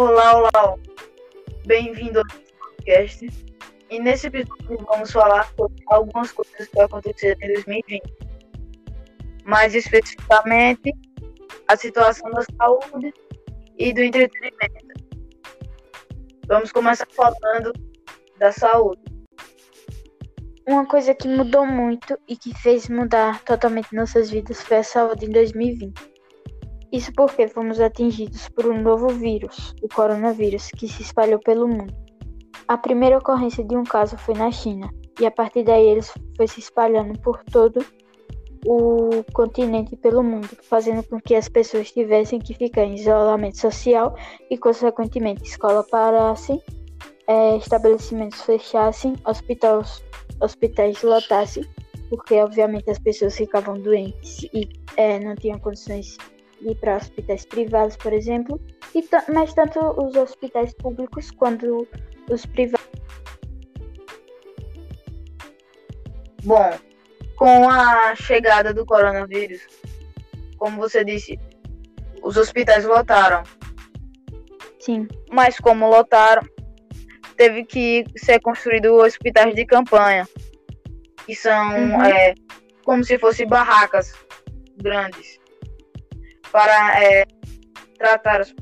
Olá, olá. Bem-vindo ao podcast. E nesse episódio vamos falar sobre algumas coisas que aconteceram em 2020. Mais especificamente, a situação da saúde e do entretenimento. Vamos começar falando da saúde. Uma coisa que mudou muito e que fez mudar totalmente nossas vidas foi a saúde em 2020. Isso porque fomos atingidos por um novo vírus, o coronavírus, que se espalhou pelo mundo. A primeira ocorrência de um caso foi na China, e a partir daí ele foi se espalhando por todo o continente e pelo mundo, fazendo com que as pessoas tivessem que ficar em isolamento social e, consequentemente, escola parassem, é, estabelecimentos fechassem, hospitais, hospitais lotassem, porque obviamente as pessoas ficavam doentes e é, não tinham condições ir para hospitais privados, por exemplo, e mas tanto os hospitais públicos quanto os privados. Bom, com a chegada do coronavírus, como você disse, os hospitais lotaram. Sim. Mas como lotaram, teve que ser construído hospitais de campanha, que são uhum. é, como se fossem barracas grandes para é, tratar os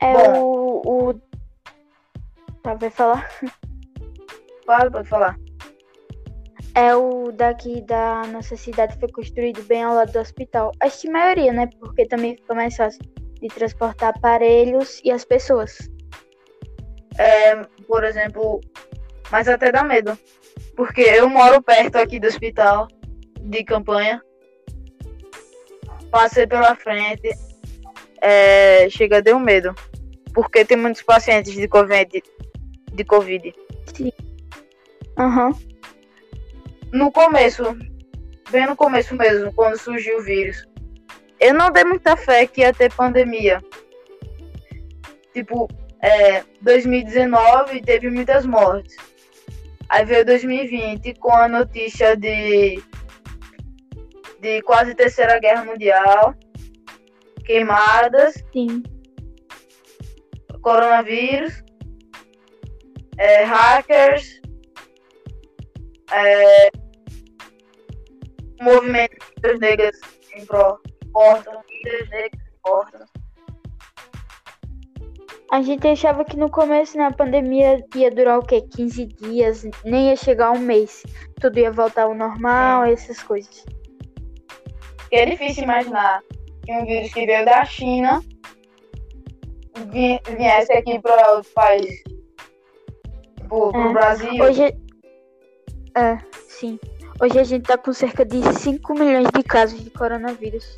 É Bom, o, o. Tá, vai falar? Fala, pode falar. É o daqui da nossa cidade foi construído bem ao lado do hospital. Acho que a maioria, né? Porque também fica mais fácil de transportar aparelhos e as pessoas. É, por exemplo, mas até dá medo. Porque eu moro perto aqui do hospital de campanha passei pela frente, é, chega deu medo. Porque tem muitos pacientes de Covid. De COVID. Sim. Uhum. No começo, bem no começo mesmo, quando surgiu o vírus, eu não dei muita fé que ia ter pandemia. Tipo, é, 2019 teve muitas mortes. Aí veio 2020 com a notícia de de quase terceira guerra mundial, queimadas, Sim. coronavírus, é, hackers, é, movimento das negras em negras em porta. A gente achava que no começo, na pandemia, ia durar o quê? 15 dias, nem ia chegar um mês. Tudo ia voltar ao normal, essas coisas. Porque é difícil imaginar que um vírus que veio da China viesse aqui para outros países. Tipo, pro é. Brasil. Hoje. É, sim. Hoje a gente tá com cerca de 5 milhões de casos de coronavírus.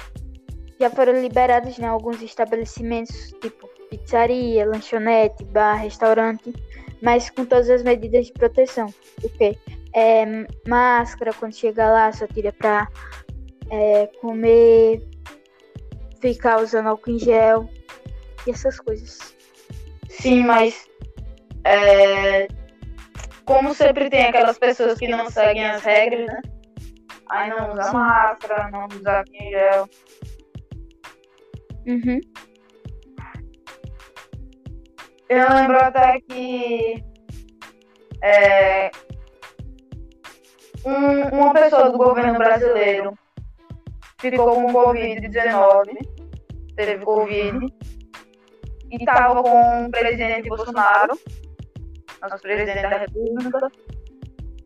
Já foram liberados em né, alguns estabelecimentos, tipo pizzaria, lanchonete, bar, restaurante, mas com todas as medidas de proteção. O quê? É, máscara, quando chega lá, só tira pra é, comer, ficar usando álcool em gel e essas coisas. Sim, mas é, como sempre tem aquelas pessoas que não seguem as regras, né? Aí não usa Sim. máscara, não usa álcool em gel. Uhum. Eu lembro até que é, um, uma pessoa do governo brasileiro ficou com Covid-19, teve Covid, e estava com o presidente Bolsonaro, nosso presidente da República,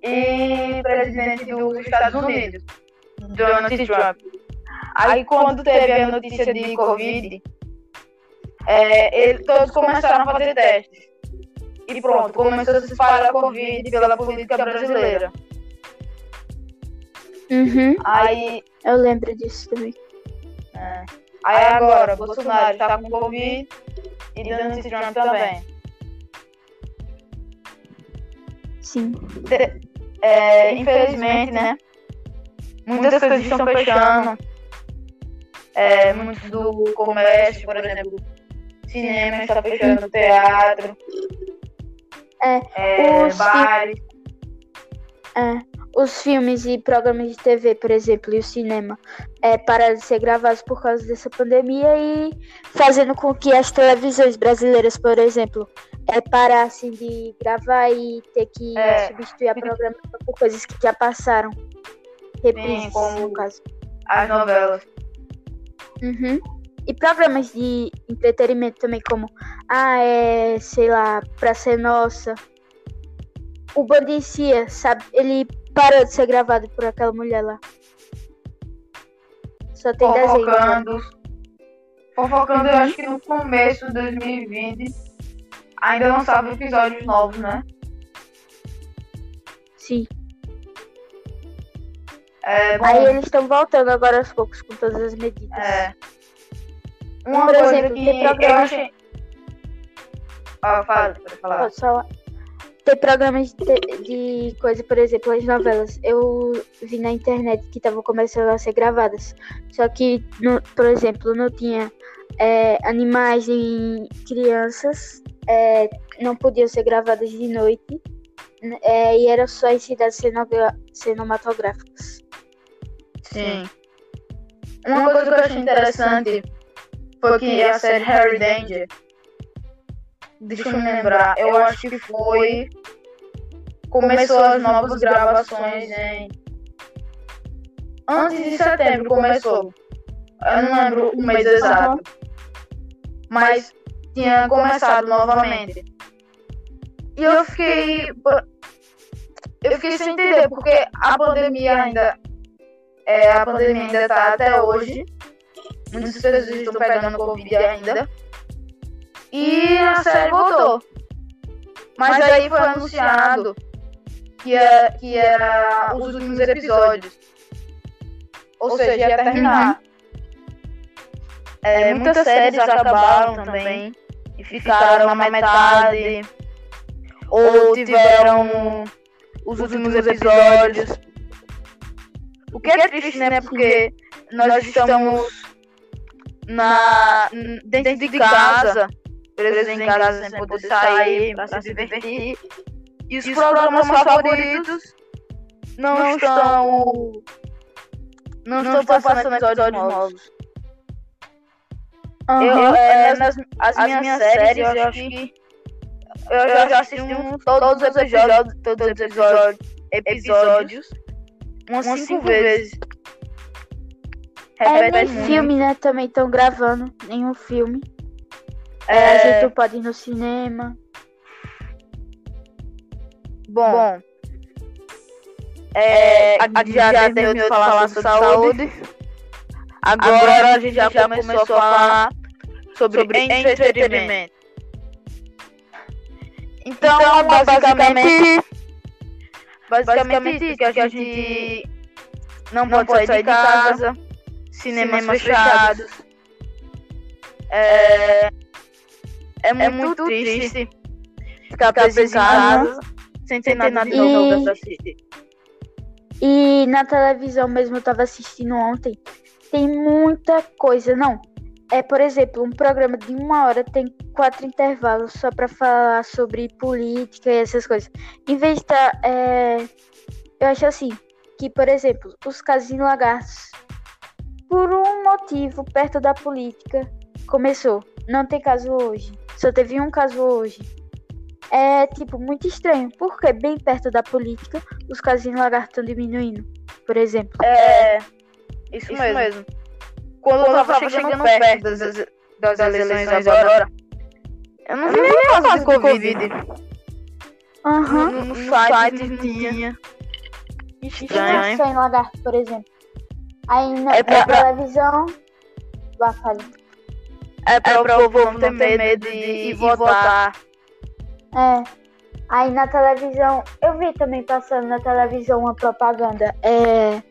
e presidente dos Estados Unidos, Donald Trump. Aí, quando teve a notícia de Covid, é, ele, todos começaram a fazer testes. E pronto, começou a se espalhar a Covid pela política brasileira. Uhum. Aí. Eu lembro disso também. É. Aí agora, Bolsonaro está com Covid e Donald Trump também. Sim. É, infelizmente, né? Muitas coisas estão fechando. É, muito do comércio, por exemplo, cinema está fechando, teatro, é, é, bares. É, os filmes e programas de TV, por exemplo, e o cinema, é, pararam de ser gravados por causa dessa pandemia e fazendo com que as televisões brasileiras, por exemplo, é, parassem de gravar e ter que É, substituir a programação por coisas que já passaram. Reprises, como- no caso. As novelas. Uhum. E programas de entretenimento também, como, ah, é, sei lá, Pra Ser Nossa. O Bandicia, sabe? Ele parou de ser gravado por aquela mulher lá. Só tem desenho. agora. Fofocando. Eu acho que no começo de 2020 ainda lançava episódios novos, né? Sim. É, bom, Aí eles estão voltando agora aos poucos com todas as medidas. é, uma Por coisa exemplo, que tem eu programas- achei... Ah, fala, falar. Pode falar. Tem programas de, de coisa, por exemplo, as novelas. Eu vi na internet que estavam começando a ser gravadas. Só que, no- por exemplo, não tinha é, animais nem crianças. é, não podiam ser gravadas de noite. n- é, e era só em cidades cinematográficas. Sim. Uma coisa que eu achei interessante foi que a série Harry Danger, deixa eu me lembrar, eu acho que foi. Começou as novas gravações em. Antes de setembro começou. Eu não lembro o mês exato. Mas tinha começado novamente. E eu fiquei. Eu fiquei sem entender, porque a pandemia ainda é, a pandemia ainda tá até hoje. Muitas pessoas estão pegando Covid ainda. E a série voltou. Mas aí foi anunciado que era, que era os últimos episódios. Ou seja, ia terminar. É, muitas séries acabaram também. E ficaram na metade. Ou tiveram os últimos episódios. O que é triste, né? Porque nós estamos na, dentro de casa, presos em casa sem poder sair, para se divertir. E os programas favoritos não estão. Não estão passando episódios novos. Aham. Eu, é, nas as minhas séries, eu acho que. Eu já, já assisti um, todos os episódios, todos os episódios, episódios umas cinco, vezes. É, Repete nem filme, né? Também estão gravando. Nenhum filme. É, É, a gente não pode ir no cinema. Bom, é, a gente já, terminou de falar sobre saúde. Agora, a gente já, começou a falar sobre, entretenimento. Então, basicamente, basicamente isso, que a gente não pode, sair de casa, cinemas, fechados. É, é, muito, triste ficar preso em casa, sem ter nada de novo pra assistir. E na televisão mesmo, eu tava assistindo ontem. Tem muita coisa. Não. É, por exemplo, um programa de uma hora tem quatro intervalos só pra falar sobre política e essas coisas. Em vez de estar. é, eu acho assim, que, por exemplo, os casos em lagartos, por um motivo perto da política, começou. Não tem caso hoje. Só teve um caso hoje. É, tipo, muito estranho. Porque bem perto da política, os casos em lagarto estão diminuindo, por exemplo. É, isso, mesmo. Quando, eu tava, chegando, perto das, das, eleições agora, eu não vi nem caso de Covid. Aham. No, no site não tinha. Tinha Estranho. só em lagarto, por exemplo. Aí na, É pra- na televisão. Vá, fale. É pra, o povo não ter medo de ir votar. É. Aí na televisão, eu vi também passando na televisão uma propaganda. É.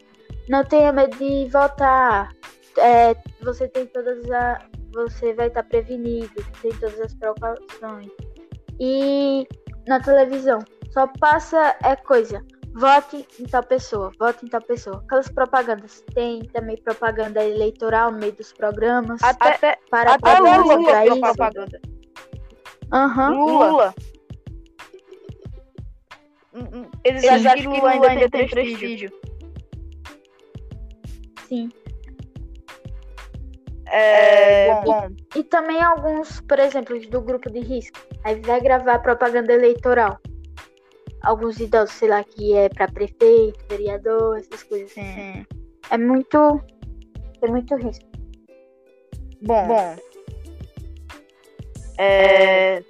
Não tenha medo de votar. É, você tem todas as. Você vai estar prevenido, tem todas as precauções. E na televisão, só passa é coisa. Vote em tal pessoa, vote em tal pessoa. Aquelas propagandas. Tem também propaganda eleitoral no meio dos programas. Até, para até Lula pra fez isso. propaganda. Aham. Lula. eles, eles acham que Lula ainda, ainda tem prestígio. Sim. É, bom, bom. E também alguns, por exemplo, do grupo de risco. Aí vai gravar propaganda eleitoral. Alguns idosos, sei lá, que é para prefeito, vereador, essas coisas. Sim. É muito. É muito risco. Bom. bom. É,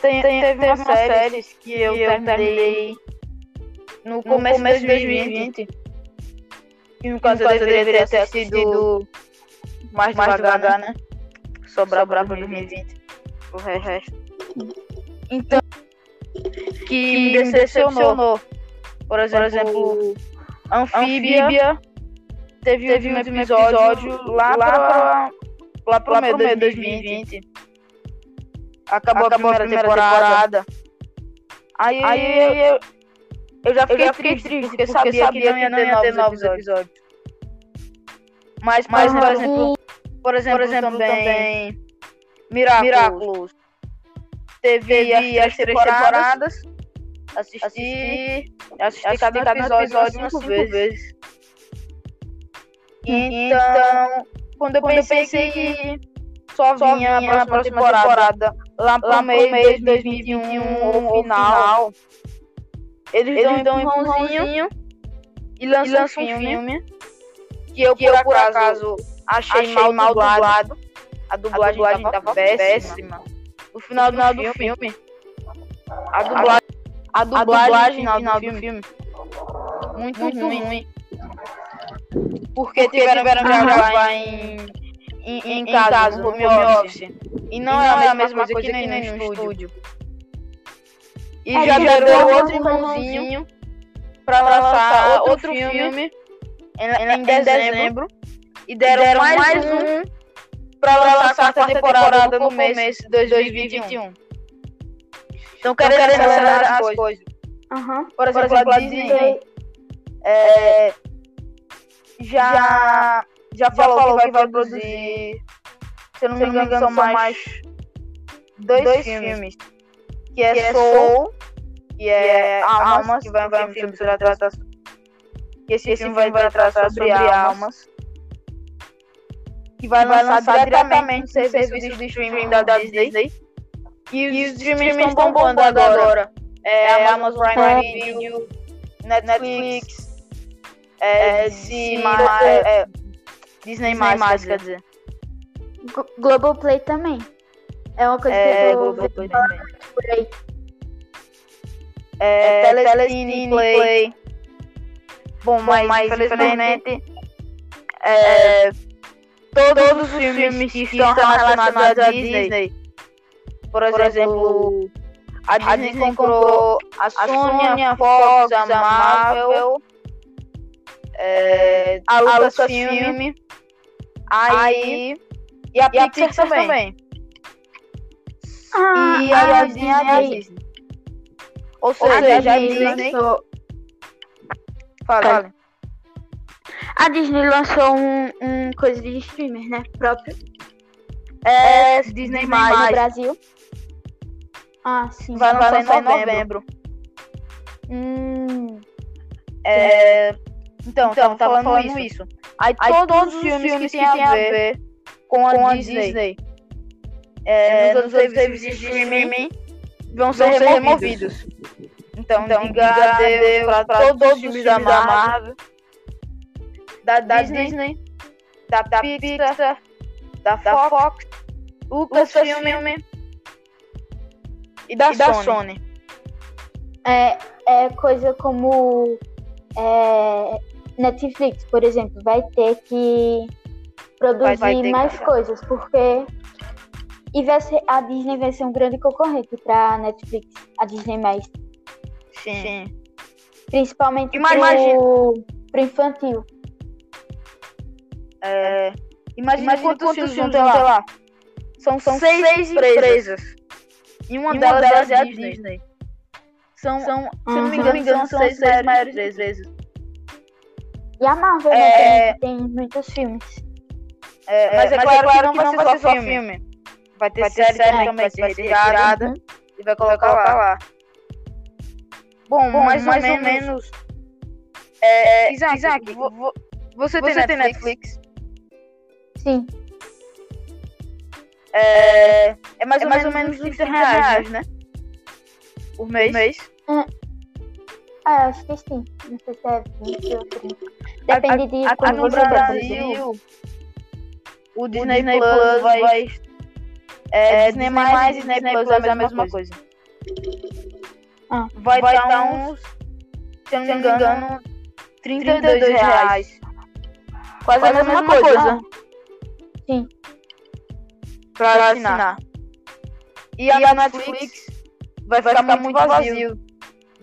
tem, tem, teve umas séries que eu, que eu terminei no, no começo, de 2020. E no caso, eu deveria ter assistido mais, mais devagar, né? Sobrar pra 2020. O resto. Então, que, que me decepcionou. Por exemplo, Por exemplo Anfíbia teve, teve um episódio, episódio lá, lá pra, lá pro, lá pro meio de 2020. Acabou, Acabou a primeira, a primeira temporada. temporada. Aí, aí eu, eu já fiquei, eu já fiquei triste, triste porque, sabia, sabia que não ia, ter novos episódios. episódios. Mas, mas por, exemplo, por exemplo, por exemplo também, também Miraculous. Miraculous. Teve, Teve as três temporadas. Assisti, assisti, assisti cada, cada episódio umas cinco vezes. vezes. Então, então, quando eu pensei, pensei que só vinha, vinha a próxima, temporada, temporada lá pro, lá meio, meio de 2021, 2021 ou final, eles, eles dão um empurrãozinho e lançam, e lançam um filme, filme que eu, que por, eu, por acaso, achei, achei mal, mal dublado. dublado. A dublagem, a dublagem tava, tava péssima. péssima. No final, no final do, do filme, filme, a dublagem, a dublagem, a dublagem final, final do, filme, muito, muito ruim. ruim. Porque, Porque tiveram, tiveram que gravar em, em, em, em casa, casa, no home office. E não, e é, não é a mesma coisa, que, nem no estúdio. estúdio. E já, já deu outro irmãozinho pra lançar outro filme, filme em, em, em dezembro. E deram, deram mais, mais um pra lançar a quarta temporada, temporada no começo de 2021. Então, querendo acelerar as coisas. coisas. Uhum. Por exemplo, Por exemplo a Disney, Disney é, já, já falou, já falou que, vai que vai produzir, se eu não me engano, são mais dois, dois filmes. filmes. Que é, que é Soul, que é, é Almas, que vai, vai um filme sobre tratar que esse, esse filme vai, vai tratar sobre, sobre almas. Que vai, vai lançar diretamente no serviço de streaming da, da Disney. E os, e os streamings estão bombando agora. agora. É, é Amazon Prime Video, Netflix, é, DC, é, é, Disney+, mais, quer dizer. Globoplay também. É uma coisa é, que eu Globoplay também. por aí. É, é Telecine Play. Play. Bom, mas, mas infelizmente, é, todos, todos, os filmes, filmes que estão relacionados à Disney, Disney por exemplo, por exemplo a, Disney a Disney comprou a Sony, a Fox, a Marvel, é, a Lucasfilm, aí e a Pixar, Pixar também. também. Ah, e a, a Disney, a Disney. Ou seja, a Disney, a Disney lançou... Fala, A Disney lançou um, um coisa de streamer, né? Próprio. É, é Disney, mais no Brasil. Ah, sim. Vai lançar, em novembro. Hum. É... Então, então tava falando, falando isso. isso. Aí, Aí todos, todos, os filmes, filmes que, que tem a ver com a, com a Disney, Disney é, é, nos outros serviços de streaming vão ser, ser removidos. Então, então diga adeus para todos os filmes da Marvel, da, da Disney, Disney, da, da Pixar, da, da Fox, Lucasfilm e da, e da Sony. Sony. É, é coisa como é, Netflix, por exemplo, vai ter que produzir vai, vai ter mais que... coisas, porque e vai ser, a Disney vai ser um grande concorrente para Netflix, a Disney mais. Sim. Sim. Principalmente pro, pro infantil. É, imagina, imagina quantos, quantos filmes vão ter lá. São, são seis, seis empresas. empresas. E uma, e uma delas, delas é a Disney. Disney. São, são se não me engano, engano são, seis, seis maiores vezes. E a Marvel, né, é... né, tem muitos filmes. É, mas, é, mas claro, é claro que não, que não vai ser só filme. filme. Vai ter, vai ter série, série também, vai ser retirada uhum. e vai colocar lá. lá. Bom, mais, mais ou, menos. É, Isaac, Isaac vo, vo, você, você tem, Netflix? Netflix? Sim. É, é mais, é ou, mais ou menos 30 reais, né? Por mês. Por mês. É. Ah, acho que sim. Não sei se é 20 ou 30. Depende de a, como você Brasil, o Disney, o Disney Plus, Plus vai... vai é, Disney mais e Disney Plus é a mesma coisa. coisa. Ah. Vai, vai dar uns, se eu não me engano, 32 reais. Quase, Quase a mesma, coisa. coisa. Sim. Pra, pra assinar. assinar. E, a, e a Netflix, Netflix vai, ficar, ficar muito vazio, vazio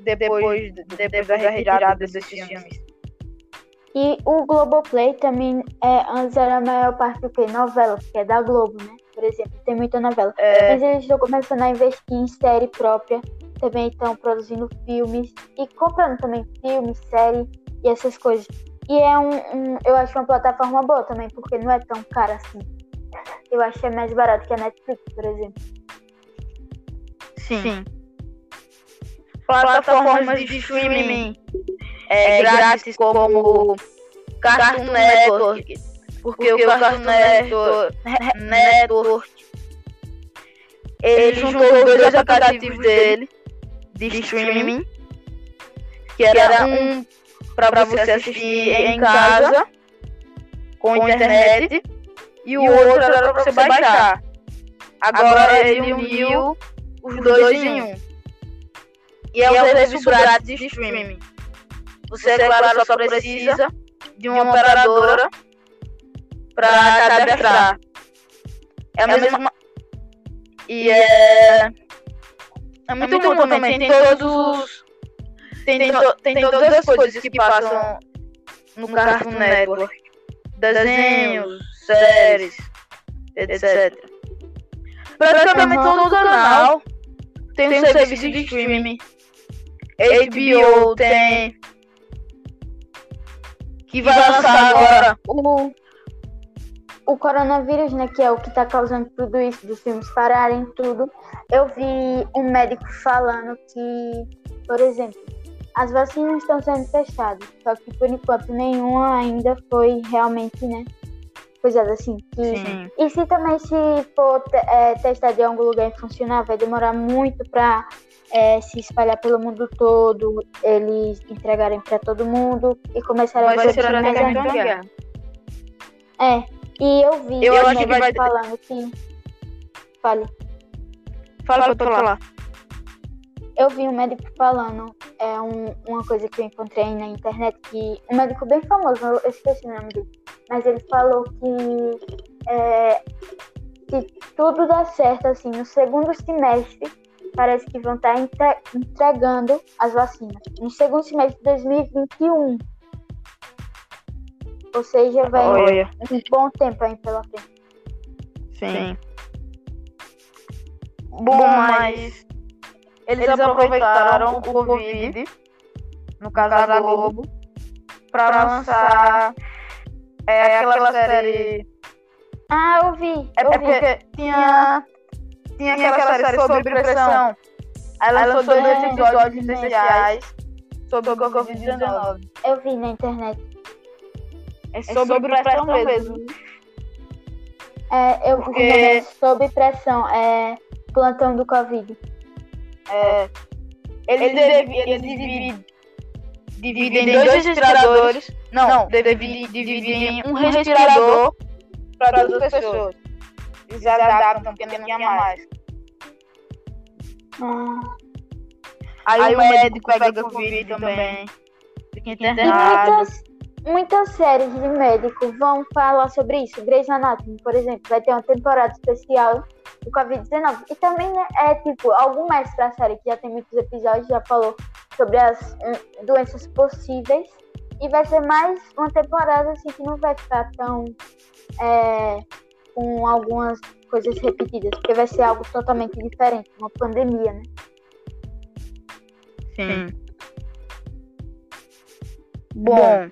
depois, depois, depois da retirada desses filmes. E o Globoplay também é, antes era a maior parte do que? Novela, que é da Globo, né? Por exemplo, tem muita novela. É... Mas eles estão começando a investir em série própria, também estão produzindo filmes e comprando também filmes, série e essas coisas. E é um, um, eu acho uma plataforma boa também, porque não é tão cara assim. Eu acho que é mais barato que a Netflix, por exemplo. Sim. Sim. Plataformas de streaming é, grátis como Cartoon Network, porque, porque o Cartoon Network, Network ele juntou dois aplicativos dele de streaming, que era um para você assistir em casa com internet e o outro era para você baixar. Agora ele uniu os dois em um. E é um serviço grátis de streaming. Você, é claro, só precisa de uma operadora para cadastrar. É a mesma. E é. É muito, é muito bom também. Tem todos os. Tem, to... tem todas as coisas que passam no Cartoon Network: desenhos, séries, etc. Praticamente todo o canal tem um serviço de streaming. HBO tem que vai, vai lançar agora. O, o coronavírus, né, que é o que está causando tudo isso, dos filmes pararem tudo. Eu vi um médico falando que, por exemplo, as vacinas estão sendo testadas, só que por enquanto nenhuma ainda foi realmente, né, coisas assim. Que... Sim. E se também se for é, testar de algum lugar e funcionar, vai demorar muito para é, se espalhar pelo mundo todo, eles entregarem para todo mundo e começarem a ser mais ainda. É, e eu vi eu acho que vai... falando que. Fale. Fala, pode falar. Eu vi um médico falando, é um, uma coisa que eu encontrei na internet, que um médico bem famoso, eu esqueci o nome dele, mas ele falou que é, se tudo dá certo assim no segundo semestre parece que vão estar entregando as vacinas no segundo semestre de 2021. Ou seja, vai Olha. um bom tempo aí pela frente. Sim. Sim. Bom, mas eles, eles aproveitaram o Covid, no caso da Globo, para lançar é, aquela série. Ah, eu vi. É eu porque vi. tinha tinha aquela, aquela série, série sobre pressão. Aí lançou dois episódios especiais sobre o Covid-19. Eu vi na internet. É sobre, é sobre pressão, pressão mesmo. mesmo. É, eu Porque... vi é sobre pressão, é plantão do Covid. É, eles, eles dividem, dividem em dois respiradores. Não, não dividem, dividem um respirador para duas pessoas. Eles adaptam porque não tinha mais. Ah. Aí, Aí, o médico, médico pega Covid também. Fica internado. Muitas, muitas séries de médico vão falar sobre isso. Grey's Anatomy, por exemplo, vai ter uma temporada especial do Covid-19. E também né, é tipo, algum mestre da série que já tem muitos episódios já falou sobre as um, doenças possíveis. E vai ser mais uma temporada assim que não vai ficar tão é, com algumas coisas repetidas, porque vai ser algo totalmente diferente, uma pandemia, né? Sim. Bom,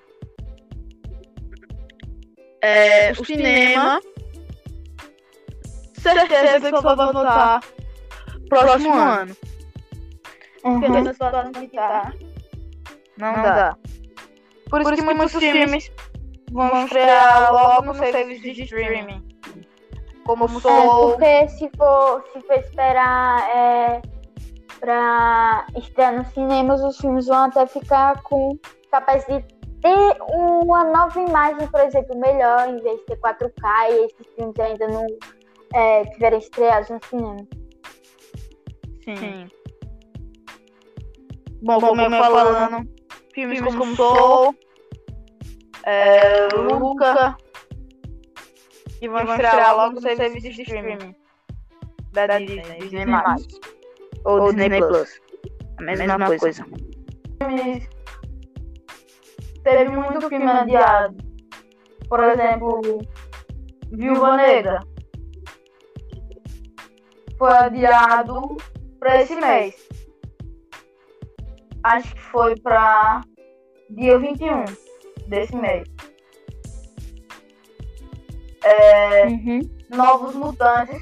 é, o cinema, certeza que só vai voltar próximo ano. Uhum. pela situação que tá. Não, dá. Por isso, que muitos filmes vão estrear logo no serviço de streaming. Como É, Soul. porque se for, se for esperar é, pra estrear nos cinemas, os filmes vão até ficar com capaz de ter uma nova imagem, por exemplo, melhor, em vez de ter 4K e esses filmes ainda não é, tiverem estreados no cinema. Sim. Bom, como eu falando, filmes, como Soul, é, Luca, e vão estrear logo no serviço de streaming da Disney, Disney+. Ou, Disney Plus. A mesma, coisa. Teve muito filme adiado. Por exemplo, Viúva Negra. Foi adiado para esse mês. Acho que foi para dia 21 desse mês. É, Uhum. Novos Mutantes.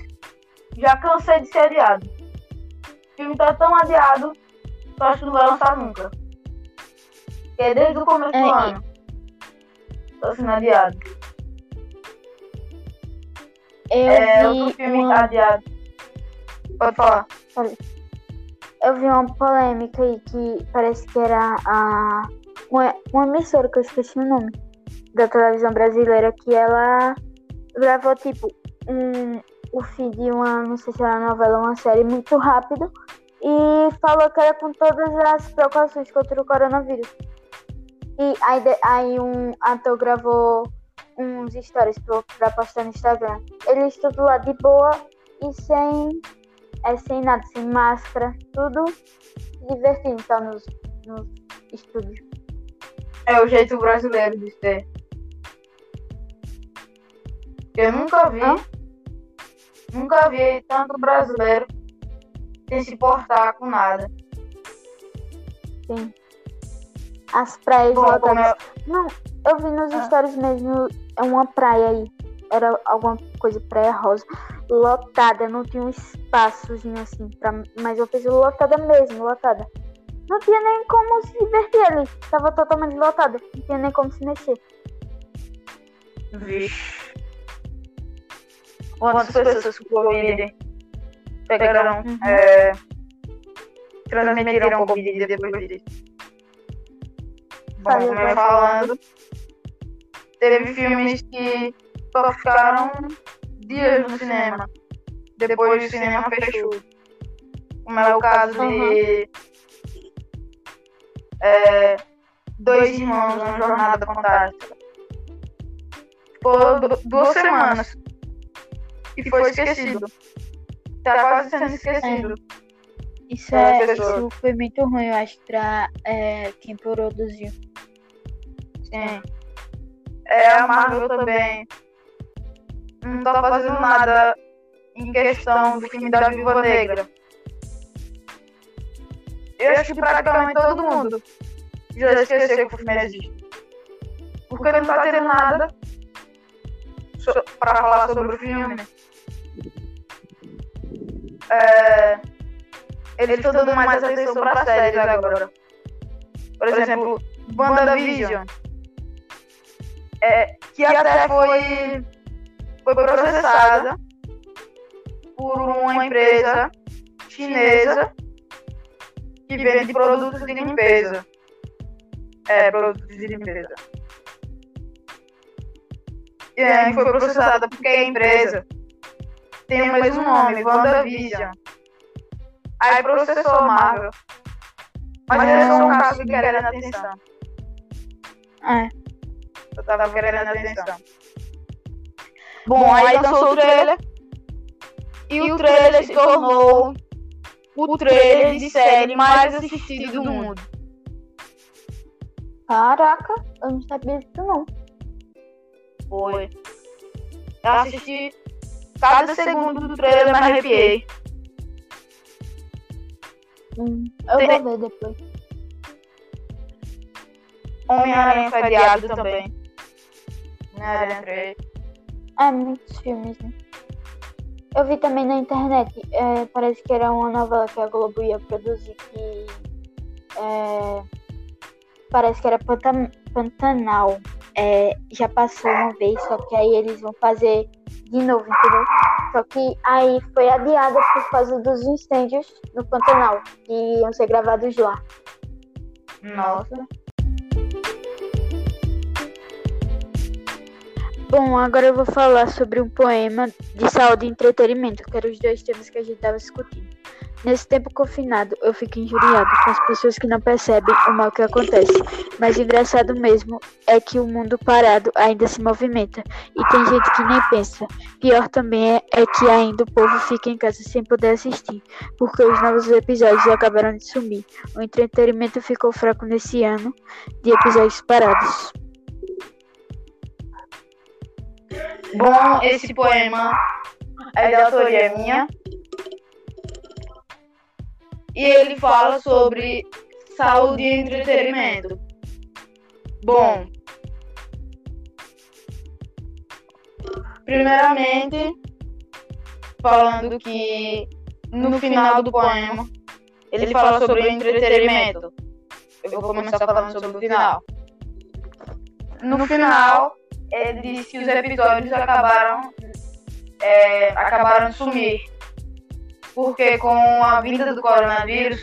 Já cansei de ser adiado. O filme tá tão adiado que eu acho que não vai lançar nunca. Porque desde o começo do É, e- ano. Tá sendo adiado. Eu É, vi outro filme uma- adiado. Pode falar. Eu vi uma polêmica aí que parece que era a uma, emissora que eu esqueci o nome da televisão brasileira que ela gravou tipo um o fim de uma, não sei se era novela, uma série muito rápido e falou que era com todas as precauções contra o coronavírus. E aí, aí um ator gravou uns stories pra, pra postar no Instagram. Ele tudo lá de boa e sem é sem nada, sem máscara, tudo divertindo só nos, nos estúdios. É o jeito brasileiro de ser. Eu nunca vi. Hã? Nunca vi tanto brasileiro sem se portar com nada. Sim. As praias como lotadas. eu, Não, eu vi nos Ah. stories mesmo, é uma praia aí. Era alguma coisa, praia rosa. Lotada, não tinha um espaçozinho assim, pra, mas eu fiz lotada mesmo, lotada. Não tinha nem como se divertir ali. Tava totalmente lotada. Não tinha nem como se mexer. Vixe. Quantas pessoas com Covid pegaram, Uhum. é, transmitiram Covid depois disso? Bom, como eu falando, teve filmes que só ficaram dias no cinema. Depois o cinema fechou. Como é o caso de é, Dois Irmãos, uma jornada fantástica. Ficou du- duas semanas. E foi esquecido. Tá quase sendo esquecido. Isso, É, é, pessoa. isso foi muito ruim, eu acho, pra é, quem produziu. Sim. É, a Marvel também não tá fazendo nada em questão do filme da Viúva Negra. Eu acho que praticamente todo mundo já esqueceu que o filme existe. Porque não tá tendo nada so- pra falar sobre o filme. É, eles estão dando mais atenção pra séries agora. Por exemplo, WandaVision. É, que até foi, foi processada por uma empresa chinesa que vende produtos de limpeza. É, produtos de limpeza. E aí foi processada porque a empresa tem o mesmo nome, WandaVision. Aí processou a Marvel. Mas era só um caso de querendo atenção. É. Eu tava querendo atenção. Bom, aí lançou o trailer. E o trailer se tornou o trailer de série mais assistido do mundo. Caraca, eu não sabia disso não. Foi. Eu assisti cada segundo do trailer, me arrepiei. Hum, eu Tem- vou ver depois. Homem-Aranha foi adiado também. Homem-Aranha 3. É, muitos filmes, né? Eu vi também na internet, é, parece que era uma novela que a Globo ia produzir que é, parece que era Pantan Pantanal. É, já passou uma vez, só que aí eles vão fazer de novo, entendeu? Só que aí foi adiada por causa dos incêndios no Pantanal, que iam ser gravados lá. Nossa. Bom, agora eu vou falar sobre um poema de saúde e entretenimento, que eram os dois temas que a gente estava discutindo. Nesse tempo confinado, eu fico injuriado com as pessoas que não percebem o mal que acontece. Mas engraçado mesmo é que o mundo parado ainda se movimenta. E tem gente que nem pensa. Pior também é, é que ainda o povo fica em casa sem poder assistir, porque os novos episódios acabaram de sumir. O entretenimento ficou fraco nesse ano de episódios parados. Bom, esse poema é de autoria minha. E ele fala sobre saúde e entretenimento. Bom, primeiramente, falando que no final do poema ele fala sobre o entretenimento. Eu vou começar falando sobre o final. No final, ele disse que os episódios acabaram, é, acabaram de sumir. Porque com a vinda do coronavírus,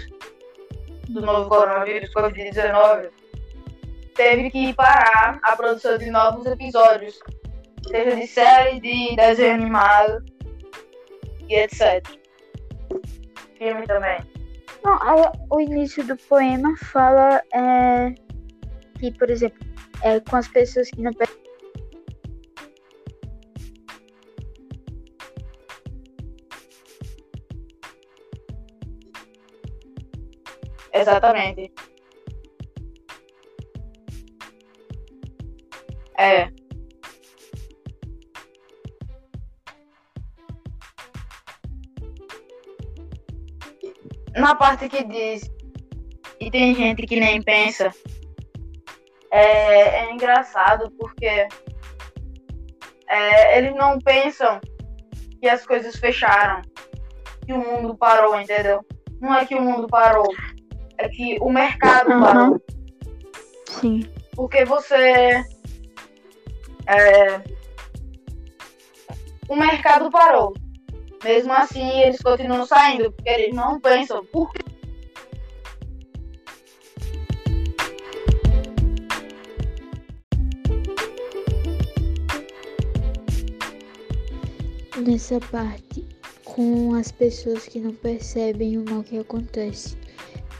do novo coronavírus, Covid-19, teve que parar a produção de novos episódios, seja de série, de desenho animado e etc. Filme também. Não, o início do poema fala é, que, por exemplo, é, com as pessoas que não Exatamente. É. Na parte que diz e tem gente que nem pensa, é, é engraçado porque é, eles não pensam que as coisas fecharam, que o mundo parou, entendeu? Não é que o mundo parou, é que o mercado uhum. parou. Sim. Porque você. É, o mercado parou. Mesmo assim, eles continuam saindo, porque eles não pensam por que nessa parte com as pessoas que não percebem o mal que acontece.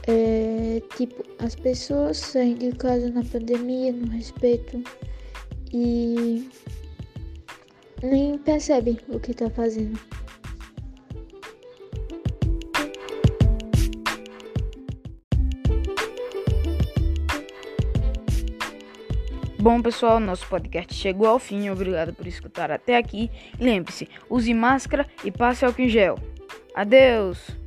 É, tipo, as pessoas saem de casa na pandemia, não respeitam e nem percebem o que tá fazendo. Bom, pessoal, nosso podcast chegou ao fim. Obrigado por escutar até aqui. Lembre-se, use máscara e passe álcool em gel. Adeus!